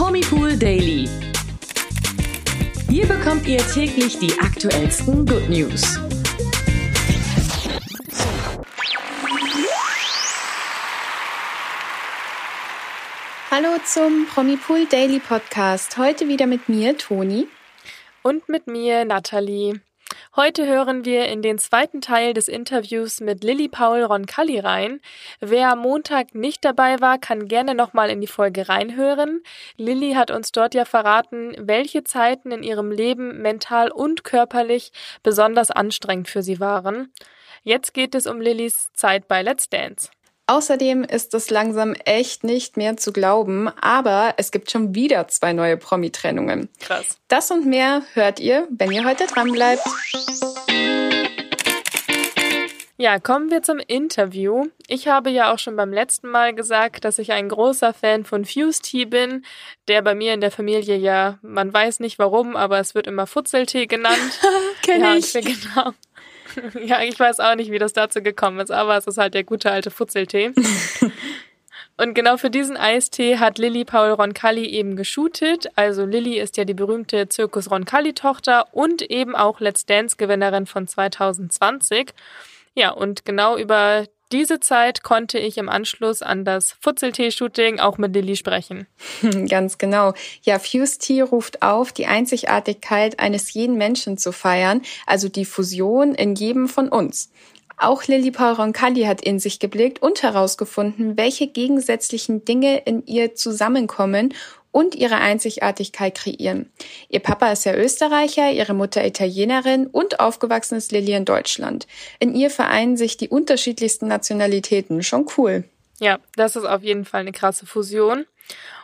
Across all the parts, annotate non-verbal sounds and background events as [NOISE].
Promipool Daily. Hier bekommt ihr täglich die aktuellsten Good News. Hallo zum Promipool Daily Podcast. Heute wieder mit mir, Toni. Und mit mir, Nathalie. Heute hören wir in den zweiten Teil des Interviews mit Lilly Paul Roncalli rein. Wer am Montag nicht dabei war, kann gerne nochmal in die Folge reinhören. Lilly hat uns dort ja verraten, welche Zeiten in ihrem Leben mental und körperlich besonders anstrengend für sie waren. Jetzt geht es um Lillys Zeit bei Let's Dance. Außerdem ist es langsam echt nicht mehr zu glauben, aber es gibt schon wieder zwei neue Promi-Trennungen. Krass. Das und mehr hört ihr, wenn ihr heute dran bleibt. Ja, kommen wir zum Interview. Ich habe ja auch schon beim letzten Mal gesagt, dass ich ein großer Fan von Fuse Tea bin, der bei mir in der Familie ja, man weiß nicht warum, aber es wird immer Futzeltee genannt. [LAUGHS] Kenn ja, ich. [LAUGHS] Genau. [LAUGHS] Ja, ich weiß auch nicht, wie das dazu gekommen ist, aber es ist halt der gute alte Futzeltee. [LAUGHS] Und genau für diesen Eistee hat Lilly Paul Roncalli eben geshootet. Also Lilly ist ja die berühmte Zirkus Roncalli-Tochter und eben auch Let's Dance-Gewinnerin von 2020. Ja, und genau über diese Zeit konnte ich im Anschluss an das Futzeltee-Shooting auch mit Lilly sprechen. [LAUGHS] Ganz genau. Ja, Fuse Tea ruft auf, die Einzigartigkeit eines jeden Menschen zu feiern, also die Fusion in jedem von uns. Auch Lilly Paul Roncalli hat in sich geblickt und herausgefunden, welche gegensätzlichen Dinge in ihr zusammenkommen und ihre Einzigartigkeit kreieren. Ihr Papa ist ja Österreicher, ihre Mutter Italienerin und aufgewachsen ist Lilly in Deutschland. In ihr vereinen sich die unterschiedlichsten Nationalitäten. Schon cool. Ja, das ist auf jeden Fall eine krasse Fusion.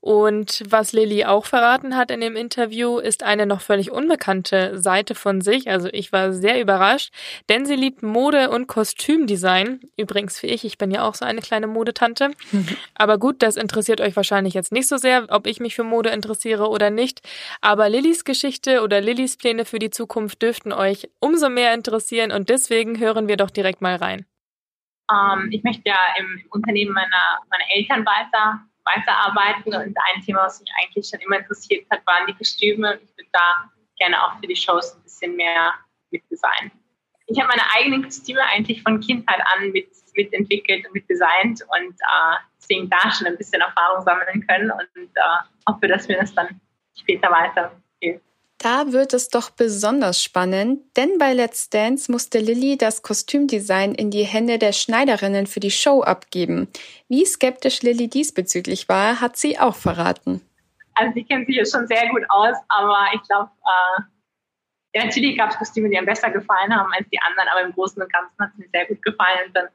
Und was Lilly auch verraten hat in dem Interview, ist eine noch völlig unbekannte Seite von sich. Also ich war sehr überrascht, denn sie liebt Mode und Kostümdesign. Übrigens wie ich, ich bin ja auch so eine kleine Modetante. [LAUGHS] Aber gut, das interessiert euch wahrscheinlich jetzt nicht so sehr, ob ich mich für Mode interessiere oder nicht. Aber Lillys Geschichte oder Lillys Pläne für die Zukunft dürften euch umso mehr interessieren und deswegen hören wir doch direkt mal rein. Ähm, ich möchte ja im Unternehmen meiner, meiner Eltern weiter weiterarbeiten. Und ein Thema, was mich eigentlich schon immer interessiert hat, waren die Kostüme. Ich würde da gerne auch für die Shows ein bisschen mehr mitdesignen. Ich habe meine eigenen Kostüme eigentlich von Kindheit an mit, mitentwickelt und mitdesignt und äh, deswegen da schon ein bisschen Erfahrung sammeln können und äh, hoffe, dass mir das dann später weiter hilft. Da wird es doch besonders spannend, denn bei Let's Dance musste Lilly das Kostümdesign in die Hände der Schneiderinnen für die Show abgeben. Wie skeptisch Lilly diesbezüglich war, hat sie auch verraten. Also die kennt sich jetzt schon sehr gut aus, aber ich glaube, äh, ja, natürlich gab es Kostüme, die mir besser gefallen haben als die anderen, aber im Großen und Ganzen hat es mir sehr gut gefallen. Und dann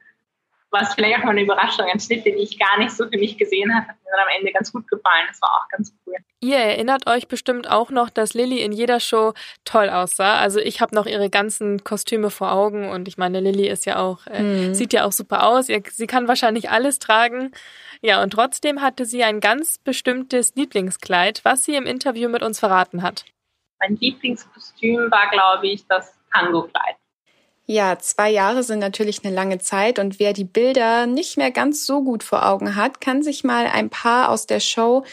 war es vielleicht auch mal eine Überraschung, ein Schnitt, den ich gar nicht so für mich gesehen habe, hat mir dann am Ende ganz gut gefallen. Das war auch ganz cool. Ihr erinnert euch bestimmt auch noch, dass Lilly in jeder Show toll aussah. Also ich habe noch ihre ganzen Kostüme vor Augen und ich meine, Lilly ist ja auch, äh, mhm. sieht ja auch super aus. Sie kann wahrscheinlich alles tragen. Ja, und trotzdem hatte sie ein ganz bestimmtes Lieblingskleid, was sie im Interview mit uns verraten hat. Mein Lieblingskostüm war, glaube ich, das Tango-Kleid. Ja, zwei Jahre sind natürlich eine lange Zeit und wer die Bilder nicht mehr ganz so gut vor Augen hat, kann sich mal ein paar aus der Show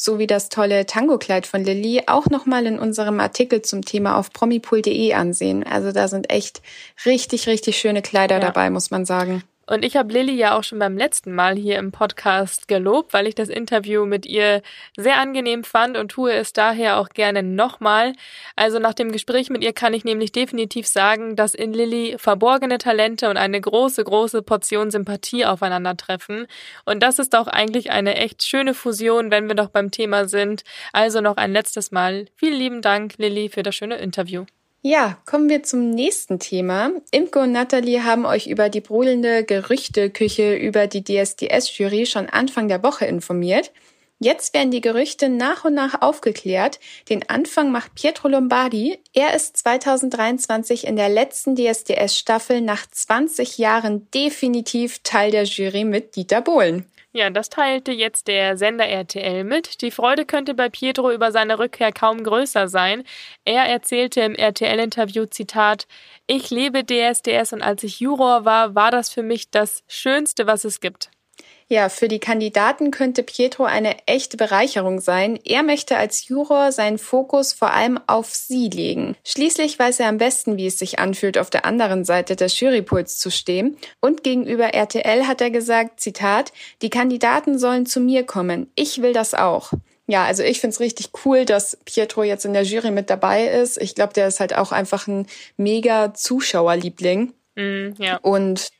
sowie das tolle Tango-Kleid von Lilly auch nochmal in unserem Artikel zum Thema auf promipool.de ansehen. Also da sind echt richtig, richtig schöne Kleider ja. dabei, muss man sagen. Und ich habe Lilly ja auch schon beim letzten Mal hier im Podcast gelobt, weil ich das Interview mit ihr sehr angenehm fand und tue es daher auch gerne nochmal. Also nach dem Gespräch mit ihr kann ich nämlich definitiv sagen, dass in Lilly verborgene Talente und eine große, große Portion Sympathie aufeinandertreffen. Und das ist doch eigentlich eine echt schöne Fusion, wenn wir doch beim Thema sind. Also noch ein letztes Mal. Vielen lieben Dank, Lilly, für das schöne Interview. Ja, kommen wir zum nächsten Thema. Imke und Nathalie haben euch über die brodelnde Gerüchteküche über die DSDS-Jury schon Anfang der Woche informiert. Jetzt werden die Gerüchte nach und nach aufgeklärt. Den Anfang macht Pietro Lombardi. Er ist 2023 in der letzten DSDS-Staffel nach 20 Jahren definitiv Teil der Jury mit Dieter Bohlen. Ja, das teilte jetzt der Sender RTL mit. Die Freude könnte bei Pietro über seine Rückkehr kaum größer sein. Er erzählte im RTL-Interview Zitat, ich liebe DSDS und als ich Juror war, war das für mich das Schönste, was es gibt. Ja, für die Kandidaten könnte Pietro eine echte Bereicherung sein. Er möchte als Juror seinen Fokus vor allem auf sie legen. Schließlich weiß er am besten, wie es sich anfühlt, auf der anderen Seite des Jurypuls zu stehen. Und gegenüber RTL hat er gesagt, Zitat, die Kandidaten sollen zu mir kommen. Ich will das auch. Ja, also ich find's richtig cool, dass Pietro jetzt in der Jury mit dabei ist. Ich glaube, der ist halt auch einfach ein mega Zuschauerliebling. Mm, ja. Und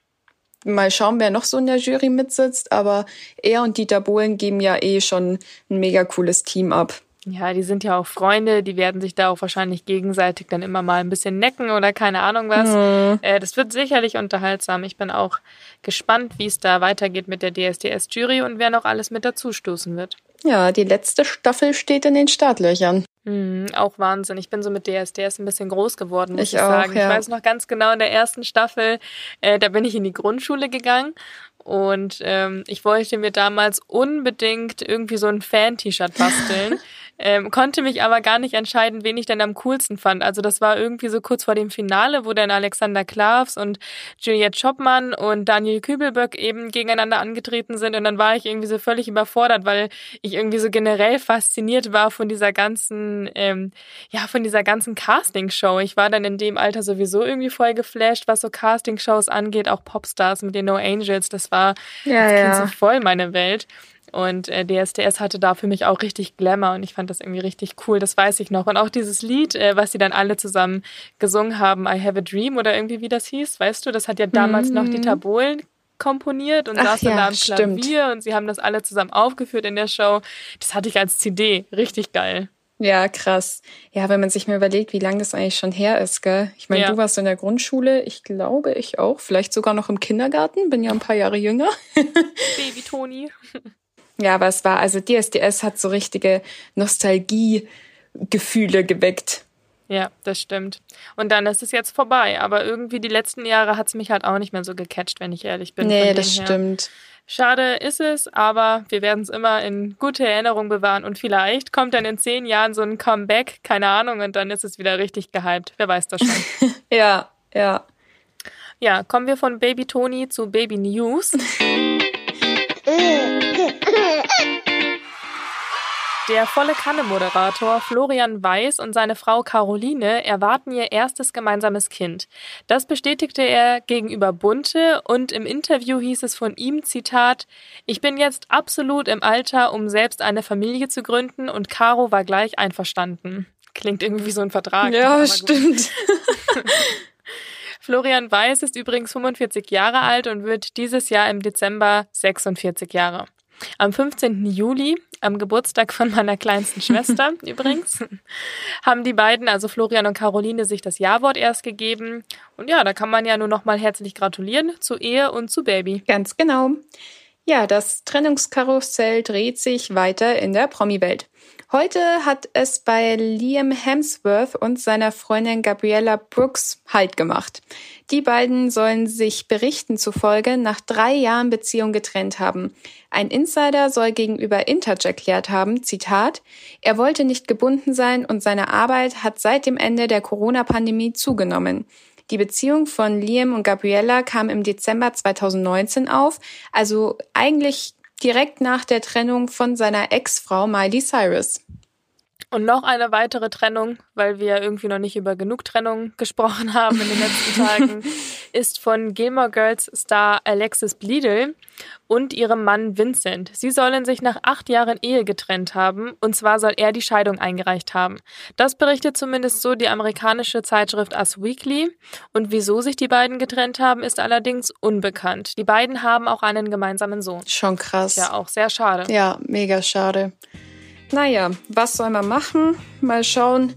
mal schauen, wer noch so in der Jury mitsitzt. Aber er und Dieter Bohlen geben ja eh schon ein mega cooles Team ab. Ja, die sind ja auch Freunde, die werden sich da auch wahrscheinlich gegenseitig dann immer mal ein bisschen necken oder keine Ahnung was. Mhm. Äh, das wird sicherlich unterhaltsam. Ich bin auch gespannt, wie es da weitergeht mit der DSDS-Jury und wer noch alles mit dazustoßen wird. Ja, die letzte Staffel steht in den Startlöchern. Mhm, auch Wahnsinn. Ich bin so mit DSDS ein bisschen groß geworden, muss ich, ich auch, sagen. Ja. Ich weiß noch ganz genau, in der ersten Staffel, äh, da bin ich in die Grundschule gegangen und ähm, ich wollte mir damals unbedingt irgendwie so ein Fan-T-Shirt basteln. [LAUGHS] Ähm, konnte mich aber gar nicht entscheiden, wen ich denn am coolsten fand. Also das war irgendwie so kurz vor dem Finale, wo dann Alexander Klavs und Juliette Schoppmann und Daniel Kübelböck eben gegeneinander angetreten sind. Und dann war ich irgendwie so völlig überfordert, weil ich irgendwie so generell fasziniert war von dieser ganzen, ähm, ja, von dieser ganzen Castingshow. Ich war dann in dem Alter sowieso irgendwie voll geflasht, was so Castingshows angeht, auch Popstars mit den No Angels. Das war ja, das ja. so voll meine Welt. Und äh, DSDS hatte da für mich auch richtig Glamour und ich fand das irgendwie richtig cool, das weiß ich noch. Und auch dieses Lied, äh, was sie dann alle zusammen gesungen haben, I Have a Dream oder irgendwie wie das hieß, weißt du, das hat ja damals mhm. noch Dieter Bohlen komponiert und Ach saß dann ja, da am Klavier stimmt. und sie haben das alle zusammen aufgeführt in der Show. Das hatte ich als CD, richtig geil. Ja, krass. Ja, wenn man sich mal überlegt, wie lange das eigentlich schon her ist, gell? Ich meine, ja. du warst in der Grundschule, ich glaube, ich auch, vielleicht sogar noch im Kindergarten, bin ja ein paar Jahre jünger. [LAUGHS] Baby Toni. [LAUGHS] Ja, aber es war, also DSDS hat so richtige Nostalgiegefühle geweckt. Ja, das stimmt. Und dann ist es jetzt vorbei. Aber irgendwie die letzten Jahre hat es mich halt auch nicht mehr so gecatcht, wenn ich ehrlich bin. Nee, das stimmt. Schade ist es, aber wir werden es immer in gute Erinnerung bewahren und vielleicht kommt dann in zehn Jahren so ein Comeback, keine Ahnung, und dann ist es wieder richtig gehypt. Wer weiß das schon. [LAUGHS] ja, ja. Ja, kommen wir von Baby Tony zu Baby News. [LAUGHS] Der volle Kanne-Moderator Florian Weiß und seine Frau Caroline erwarten ihr erstes gemeinsames Kind. Das bestätigte er gegenüber Bunte und im Interview hieß es von ihm, Zitat, ich bin jetzt absolut im Alter, um selbst eine Familie zu gründen und Caro war gleich einverstanden. Klingt irgendwie wie so ein Vertrag. Ja, stimmt. [LAUGHS] Florian Weiß ist übrigens 45 Jahre alt und wird dieses Jahr im Dezember 46 Jahre. Am 15. Juli, am Geburtstag von meiner kleinsten Schwester [LAUGHS] übrigens, haben die beiden, also Florian und Caroline, sich das Ja-Wort erst gegeben. Und ja, da kann man ja nur noch mal herzlich gratulieren zur Ehe und zu Baby. Ganz genau. Ja, das Trennungskarussell dreht sich weiter in der Promi-Welt. Heute hat es bei Liam Hemsworth und seiner Freundin Gabriella Brooks Halt gemacht. Die beiden sollen sich Berichten zufolge nach drei Jahren Beziehung getrennt haben. Ein Insider soll gegenüber Interj erklärt haben, Zitat, er wollte nicht gebunden sein und seine Arbeit hat seit dem Ende der Corona-Pandemie zugenommen. Die Beziehung von Liam und Gabriella kam im Dezember 2019 auf, also eigentlich direkt nach der Trennung von seiner Ex-Frau Miley Cyrus. Und noch eine weitere Trennung, weil wir irgendwie noch nicht über genug Trennung [LAUGHS] gesprochen haben in den letzten Tagen, [LAUGHS] ist von Gilmore Girls Star Alexis Bledel und ihrem Mann Vincent. Sie sollen sich nach acht Jahren Ehe getrennt haben, und zwar soll er die Scheidung eingereicht haben. Das berichtet zumindest so die amerikanische Zeitschrift Us Weekly. Und wieso sich die beiden getrennt haben, ist allerdings unbekannt. Die beiden haben auch einen gemeinsamen Sohn. Schon krass. Ja, auch sehr schade. Ja, mega schade. Naja, was soll man machen? Mal schauen,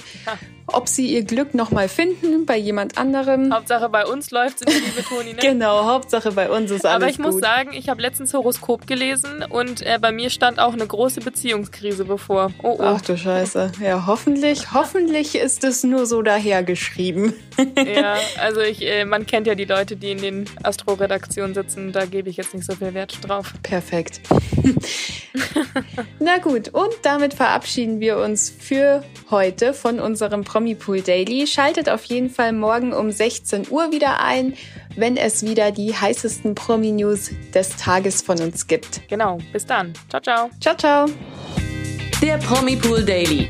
ob sie ihr Glück nochmal finden bei jemand anderem. Hauptsache bei uns läuft es, liebe Toni, ne? genau, Hauptsache bei uns ist alles Aber ich gut. muss sagen, ich habe letztens Horoskop gelesen und äh, bei mir stand auch eine große Beziehungskrise bevor. Oh, oh. Ach du Scheiße. Ja, hoffentlich, hoffentlich ist es nur so dahergeschrieben. ja, [LAUGHS] also ich, äh, man kennt ja die Leute, die in den Astro-Redaktionen sitzen, da gebe ich jetzt nicht so viel Wert drauf. Perfekt. [LAUGHS] Na gut, und damit verabschieden wir uns für heute von unserem Promi Pool Daily. Schaltet auf jeden Fall morgen um 16 Uhr wieder ein. wenn es wieder die heißesten Promi-News des Tages von uns gibt. Genau, bis dann. Ciao, ciao. Ciao, ciao. Der Promipool Daily.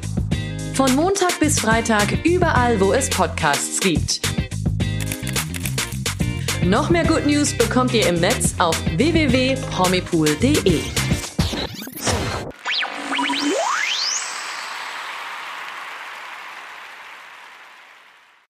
Von Montag bis Freitag überall, wo es Podcasts gibt. Noch mehr Good News bekommt ihr im Netz auf www.promipool.de.